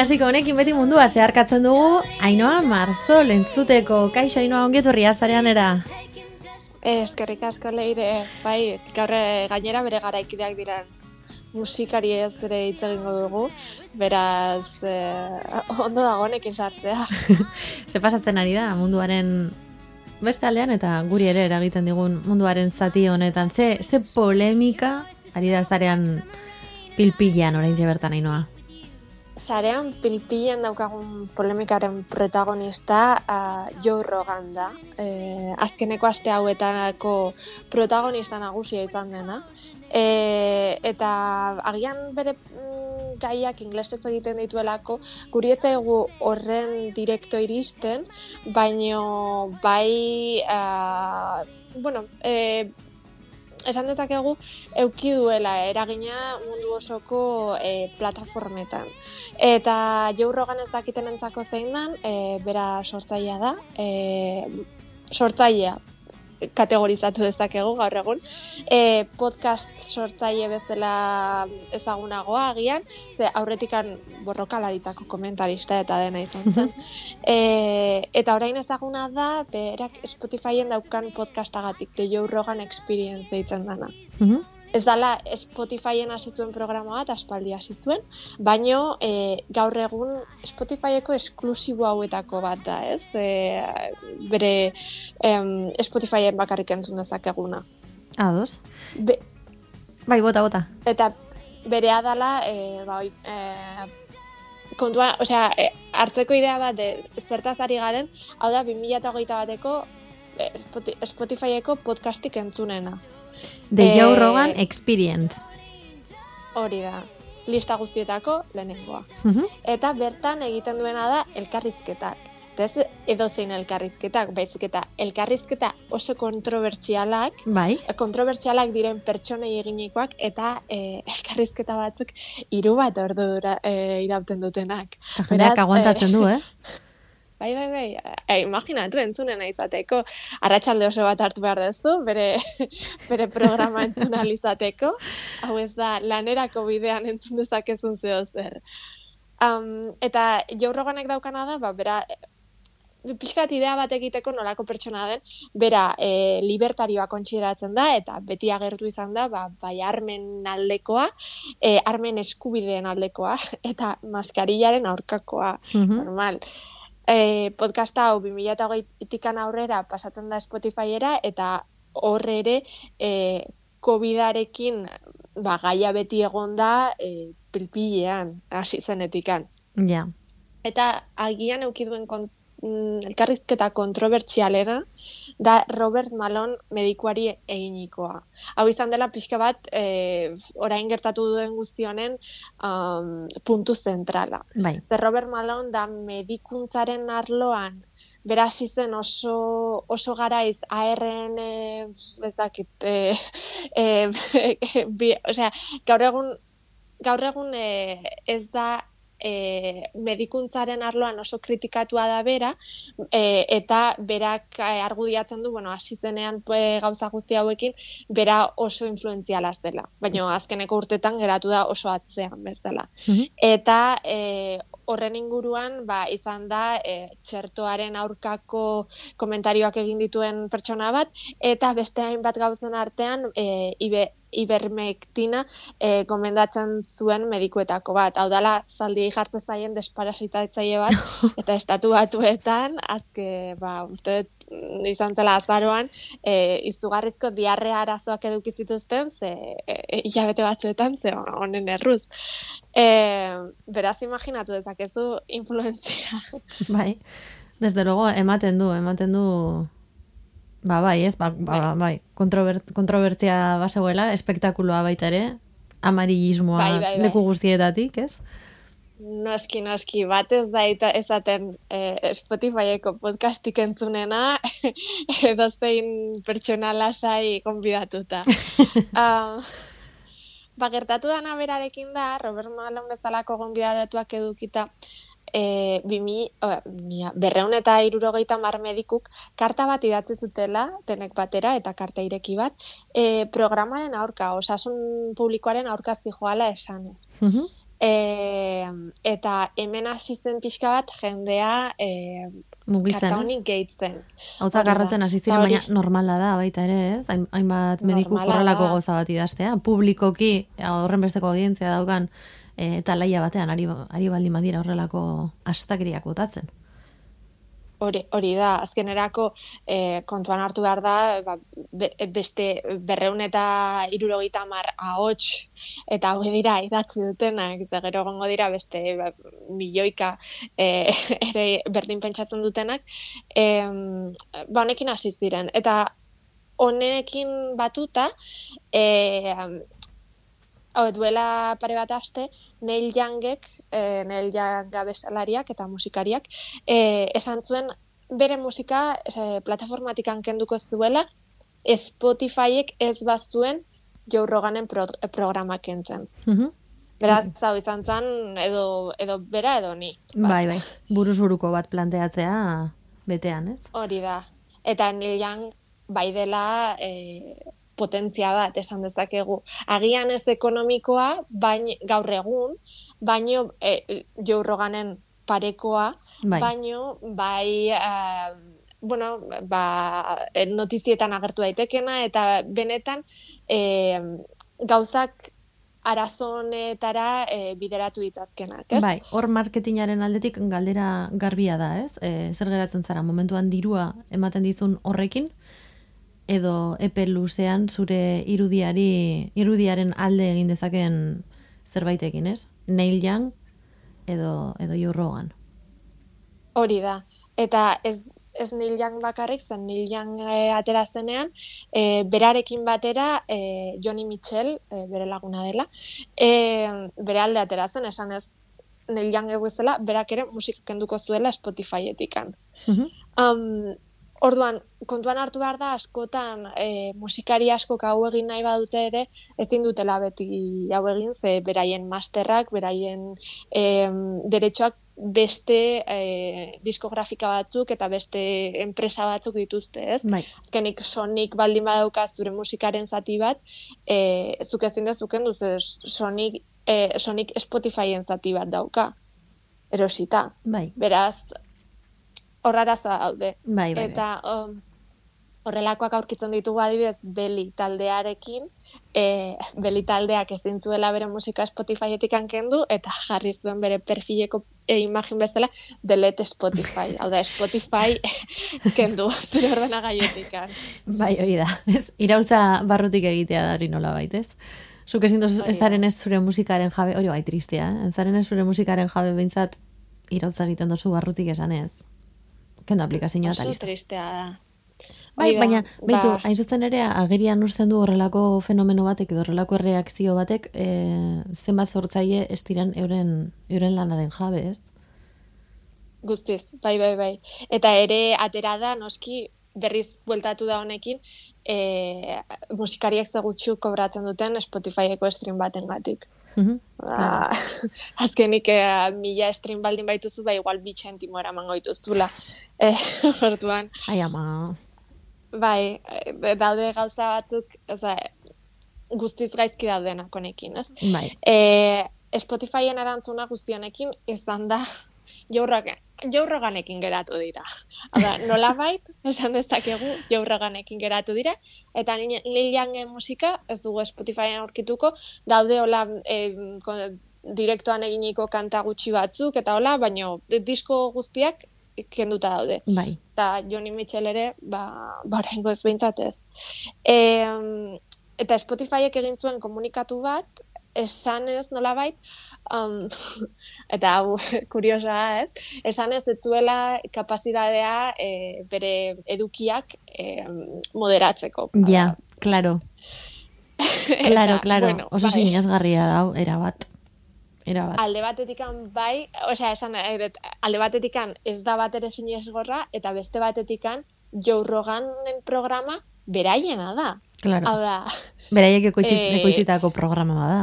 klasiko honekin beti mundua zeharkatzen dugu, Ainoa Marzo lentzuteko, kaixo Ainoa ongetorri azarean era. Eskerrik asko leire, bai, gaur eh, gainera bere garaikideak diran musikari ez ere hitz egingo dugu, beraz eh, ondo dago honekin sartzea. Ze pasatzen ari da munduaren beste aldean eta guri ere eragiten digun munduaren zati honetan. Ze, ze polemika ari da zarean pilpilean orain bertan ainoa. Zarean pilpilean daukagun polemikaren protagonista uh, Joe Rogan da. E, azkeneko aste hauetako protagonista nagusia izan dena. E, eta agian bere mm, gaiak inglesez egiten dituelako, guri egu horren direkto iristen, baino bai, uh, bueno, e, esan dezakegu euki duela eragina mundu osoko e, plataformetan. Eta Joe Rogan ez dakiten entzako zein dan, e, bera sortzailea da, e, sortzailea kategorizatu dezakegu gaur egun. E, podcast sortzaile bezala ezagunagoa agian, ze aurretikan borrokalaritako komentarista eta dena izan zen. e, eta orain ezaguna da, berak Spotifyen daukan podcastagatik, The Joe Rogan Experience deitzen dana. Mm ez dala Spotifyen hasi zuen programa bat, aspaldi hasi zuen, baino e, gaur egun Spotifyeko esklusibo hauetako bat da, ez? E, bere em, Spotifyen bakarrik entzun dezakeguna. Ados? Be, bai, bota, bota. Eta bere adala, e, bai, e, kontua, osea, e, hartzeko idea bat de, zertaz ari garen, hau da, 2008 bateko Spotifyeko podcastik entzunena. The Joe eh, Rogan Experience. Hori da, lista guztietako lehenengoa. Eta bertan egiten duena da elkarrizketak. Ez edo zein elkarrizketak, baizik eta elkarrizketa oso kontrobertsialak, bai. kontrobertsialak diren pertsonei eginikoak, eta e, elkarrizketa batzuk hiru bat ordu dura e, irauten dutenak. Eta aguantatzen du, eh? Bai, bai, bai, e, imaginatu entzunen izateko, arratsalde oso bat hartu behar duzu, bere, bere programa entzun alizateko, hau ez da, lanerako bidean entzun dezakezun zeo zer. Um, eta jaurroganek daukana da, ba, bera, pixkat idea bat egiteko nolako pertsona den, bera e, libertarioa kontsideratzen da, eta beti agertu izan da, ba, bai armen aldekoa, e, armen eskubideen aldekoa, eta maskarillaren aurkakoa, mhm. normal e, podcasta hau 2008 aurrera pasatzen da Spotifyera eta horre ere e, COVID-arekin ba, gaia beti egon da e, pilpilean hasi zenetikan. Ja. Eta agian eukiduen kont mm, elkarrizketa kontrobertsialena da Robert Malone medikuari eginikoa. Hau izan dela pixka bat e, orain gertatu duen guzti honen um, puntu zentrala. Bai. Zer Robert Malone da medikuntzaren arloan beraz zen oso, oso garaiz ARN ez dakit e, e, bi, osea, gaur egun gaur egun e, ez da e, medikuntzaren arloan oso kritikatua da bera, e, eta berak e, argudiatzen du, bueno, hasi zenean e, gauza guzti hauekin, bera oso influentziala dela. Baina azkeneko urtetan geratu da oso atzean bezala. Mm Eta e, horren inguruan ba, izan da e, txertoaren aurkako komentarioak egin dituen pertsona bat, eta beste hainbat gauzen artean e, ibe, ibermektina e, gomendatzen zuen medikuetako bat. Hau dala, zaldi jartzen zaien desparasitatzaile bat, eta estatu batuetan, azke, ba, urte izan zela azaroan, e, izugarrizko diarrea arazoak eduki zituzten, ze e, hilabete batzuetan, ze honen erruz. E, beraz, imaginatu dezakezu influenzia. Bai, desde luego, ematen du, ematen du Ba, bai, ez, ba, ba, bai, bai. Kontrobert, kontrobertzia basegoela, espektakuloa baita ere, amarillismoa bai, bai, bai. leku guztietatik, ez? Noski, noski, bat ez da eta ezaten eh, Spotifyeko podcastik entzunena, edo zein pertsona lasai konbidatuta. uh, ba, gertatu dana berarekin da, Robert Malone bezalako konbidatuak edukita, e, bimi, berreun eta irurogeita mar medikuk karta bat idatzi zutela, tenek batera eta karta ireki bat, e, programaren aurka, osasun publikoaren aurka zijoala esanez. Mm E, eta hemen hasi zen pixka bat jendea e, mugitzen. honik gehitzen. Hau garratzen hasi ziren, baina normala da baita ere, ez? Hainbat mediku korrelako goza bat idaztea. Publikoki, horren besteko audientzia daukan, e, eta laia batean, ari, ari baldin badira horrelako astakriak botatzen hori, hori da, azkenerako e, kontuan hartu behar da, ba, beste berreun eta irurogeita mar ahots eta hau dira idatzi dutenak, ze gero gongo dira beste ba, milioika e, ere berdin pentsatzen dutenak, e, ba honekin hasi ziren. Eta honekin batuta, e, hau duela pare bat aste, Neil Youngek, e, Neil Young abesalariak eta musikariak, e, esan zuen bere musika e, plataformatik kenduko zuela, Spotifyek ez bazuen Joe Roganen pro, programak entzen. Mm Beraz, mm zau izan zen, edo, edo bera edo ni. Bai, bai, buruz buruko bat planteatzea betean, ez? Hori da. Eta nilan bai dela e, potentzia bat esan dezakegu. Agian ez ekonomikoa, bain, gaur egun, baino e, Roganen parekoa, bai. baino bai uh, bueno, ba, notizietan agertu daitekena eta benetan e, gauzak arazonetara e, bideratu ditazkenak, ez? Bai, hor marketingaren aldetik galdera garbia da, ez? E, zer geratzen zara, momentuan dirua ematen dizun horrekin, edo epe luzean zure irudiari, irudiaren alde egin dezaken zerbaitekin, ez? Neil Young edo, edo Joe Rogan. Hori da. Eta ez, ez Neil Young bakarrik, zen Neil Young e, ateraztenean, e, berarekin batera e, Johnny Mitchell, e, bere laguna dela, e, bere alde aterazen, esan ez Neil Young eguzela, berak ere musika kenduko zuela Spotify-etikan. um, Orduan, kontuan hartu behar da, askotan e, musikari asko hau egin nahi badute ere, ezin dutela beti hau egin, ze beraien masterrak, beraien e, derechoak beste e, diskografika batzuk eta beste enpresa batzuk dituzte, ez? Bai. Azkenik sonik baldin badaukaz zure musikaren zati bat, e, zuk ezin dezuken duz, sonik, e, sonik Spotifyen zati bat dauka, erosita. Bai. Beraz, horrarazoa daude. Bai, bai, eta um, horrelakoak aurkitzen ditugu adibidez beli taldearekin, e, beli taldeak ez dintzuela bere musika Spotifyetik kendu eta jarri zuen bere perfileko e, imagin bezala delete Spotify. Hau da, Spotify kendu zure ordena gaietik. Bai, hori da. Ez, iraultza barrutik egitea da hori nola baitez. Zuk ezin duz ezaren ez zure musikaren jabe, hori bai tristia, eh? ezaren ez zure musikaren jabe behintzat iraultza egiten dozu barrutik esan ez kendo aplikazioa eta listo. tristea da. Bai, baina, ba... hain zuzen ere, agerian urtzen du horrelako fenomeno batek, edo horrelako reakzio batek, e, zenbat sortzaile ez diren euren, euren lanaren jabe, ez? Guztiz, bai, bai, bai. Eta ere, atera da, noski, berriz bueltatu da honekin, e, musikariak zegutxu kobratzen duten Spotifyeko stream baten gatik. Mm claro. azkenik eh, mila stream baldin baituzu, ba igual bi txentimo eraman goituzula. Eh, orduan. Ai, ama. Bai, eh, daude gauza batzuk, oza, guztiz gaizki daudenak honekin, ez? Bai. Eh, Spotifyen arantzuna guztionekin izan da jaurrak jaurraganekin geratu dira. Hala, nola bait, esan dezakegu jaurraganekin geratu dira, eta Lilian musika, ez dugu Spotifyen aurkituko, daude hola e, direktoan eginiko kanta gutxi batzuk, eta hola, baino disko guztiak kenduta daude. Bai. Eta Johnny Mitchell ere, ba, barengo ez behintzatez. E, eta Spotifyek egin zuen komunikatu bat, esan ez nola bait, um, eta hau kuriosa ez, esan ez etzuela kapazitatea e, bere edukiak e, moderatzeko. Ja, claro. claro, claro. Bueno, Oso bai. sinazgarria da, erabat. Erabat. Alde batetikan bai, osea, esan, eh, alde batetikan ez da bat ere sinezgorra, eta beste batetikan Joe Roganen programa beraiena da. Claro. Hau da. Beraiek ekoitzitako eh, programa da,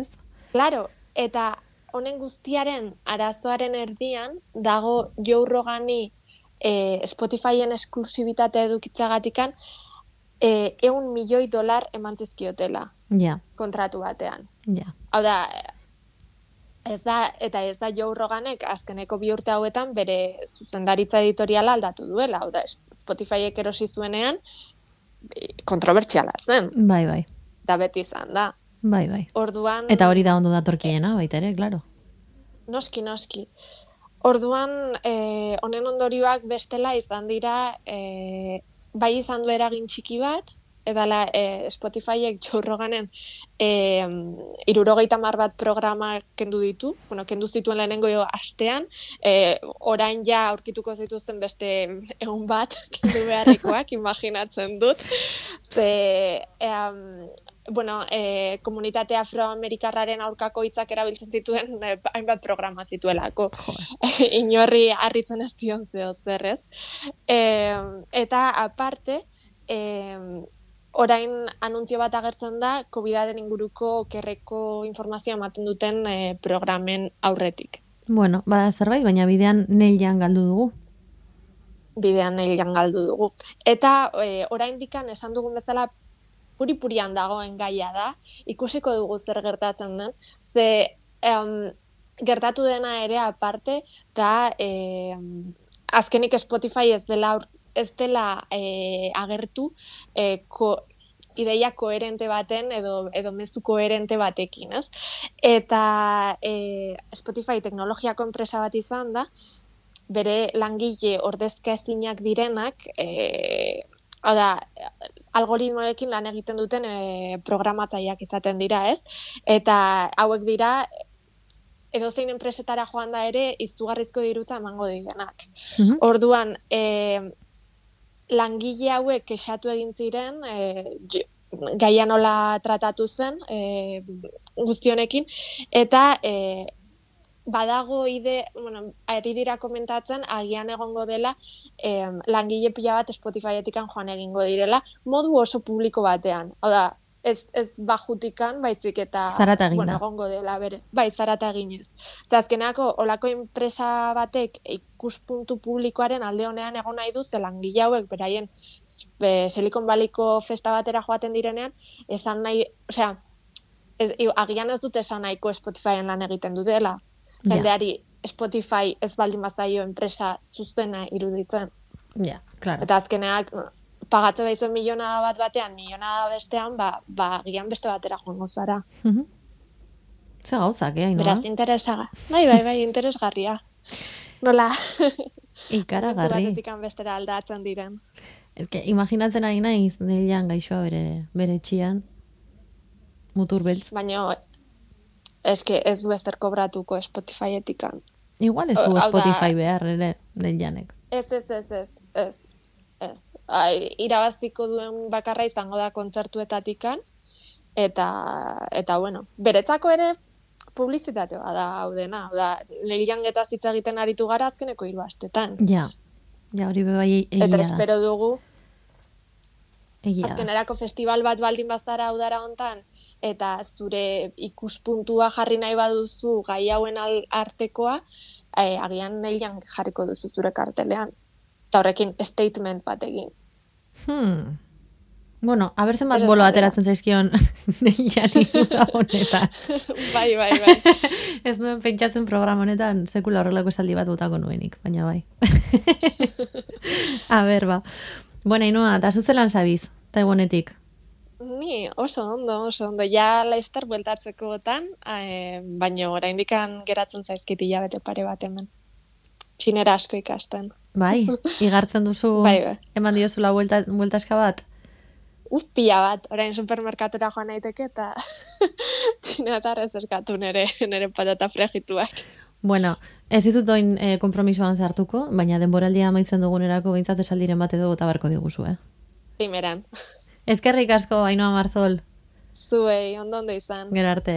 ez? Claro, eta honen guztiaren arazoaren erdian dago Joe Rogani e, Spotifyen esklusibitate edukitzagatikan e, eun milioi dolar emantzizkiotela ja. kontratu batean. Ja. Hau da, Ez da, eta ez da Joe Roganek azkeneko bi urte hauetan bere zuzendaritza editoriala aldatu duela, hau da, Spotifyek erosi zuenean kontrobertsiala zen. Bai, bai. Da beti izan da. Bai, bai. Orduan... Eta hori da ondo datorkiena, baita ere, claro. Noski, noski. Orduan, eh, honen ondorioak bestela izan dira, eh, bai izan du eragin txiki bat, edala e, Spotifyek jorroganen e, irurogeita mar bat programa kendu ditu, bueno, kendu zituen lehenengo astean, e, orain ja aurkituko zituzten beste egun bat kendu beharrekoak, imaginatzen dut. Ze, e, bueno, e, komunitate afroamerikarraren aurkako hitzak erabiltzen zituen e, hainbat programa zituelako. Inorri harritzen ez dion zeo zerrez. E, eta aparte, e, orain anuntzio bat agertzen da COVIDaren inguruko kerreko informazioa ematen duten e, programen aurretik. Bueno, bada zerbait, baina bidean neilan galdu dugu. Bidean neilan galdu dugu. Eta e, orain dikan esan dugun bezala puri-purian dagoen gaia da, ikusiko dugu zer gertatzen den, ze em, gertatu dena ere aparte, da e, azkenik Spotify ez dela ez dela e, agertu e, ko, ideia koherente baten edo edo mezu koherente batekin, ez? Eta e, Spotify teknologia enpresa bat izan da, bere langile ordezka ezinak direnak, e, da, algoritmoekin lan egiten duten e, programatzaileak izaten dira, ez? Eta hauek dira edo zein enpresetara joan da ere izugarrizko dirutza emango direnak. Mm Orduan, e, langile hauek esatu egin ziren e, gaia nola tratatu zen e, guztionekin eta e, badago ide, bueno, ari dira komentatzen agian egongo dela e, langile pila bat Spotifyetikan joan egingo direla modu oso publiko batean. Hau da, ez, ez bajutikan, baizik eta zarata bueno, egongo dela bere. Bai, zarata eginez. Ze azkenako, olako enpresa batek ikuspuntu publikoaren alde honean egon nahi du, zelan hauek beraien be, Silicon Valleyko festa batera joaten direnean, esan nahi, osea, ez, agian ez dute esan nahiko Spotifyen lan egiten dutela. Jendeari Spotify ez baldin bazaio enpresa zuzena iruditzen. Ja, claro. Eta azkeneak, pagatze baizuen miliona bat batean, miliona bestean, ba, ba gian beste batera joango zara. Mm Zer gauzak, eh, Beraz, interesaga. Bai, bai, bai, interesgarria. Nola? Ikaragarri. Batetik bestera aldatzen diren. Ez que, imaginatzen ari naiz, neilan gaixoa bere, bere txian, mutur beltz. Baina, ez que ez du ezer kobratuko Spotify-etikan. Igual ez du Spotify behar, ere, neilanek. Ez, ez, ez, ez, ez, ez ai, irabaztiko duen bakarra izango da kontzertuetatikan, eta, eta bueno, beretzako ere publizitate da hau dena, hau da, lehian geta zitza egiten aritu gara azkeneko hiru astetan. Ja, ja hori bebai egia Eta espero dugu, egia. azkenerako festival bat baldin bazara udara hontan, eta zure ikuspuntua jarri nahi baduzu gai hauen artekoa, eh, agian lehian jarriko duzu zure kartelean eta horrekin statement bat egin. Hmm. Bueno, a ber zenbat bolo ateratzen zaizkion neiani honetan. bai, bai, bai. Ez nuen pentsatzen programa honetan sekula horrelako esaldi bat botako nuenik, baina bai. a ber, ba. Bueno, inoa, eta zuzelan zabiz, taibonetik? Ni, oso ondo, oso ondo. Ja, laiztar bueltatzeko gotan, eh, baina oraindikan geratzen zaizkiti jabete pare bat hemen. Txinera asko ikasten. Bai, igartzen duzu bai, bai. eman diozula buelta, buelta eska bat? Uf, pila bat, orain supermerkatura joan naiteke eta txinetar ez eskatu nere, nere patata fregituak. Bueno, ez ditut doin e, kompromisoan zartuko, baina denboraldia amaitzen dugunerako bintzat esaldiren bat edo gota barko diguzu, eh? Primeran. Ezkerrik asko, Ainoa Marzol. Zuei, ondo ondo izan. Gerarte.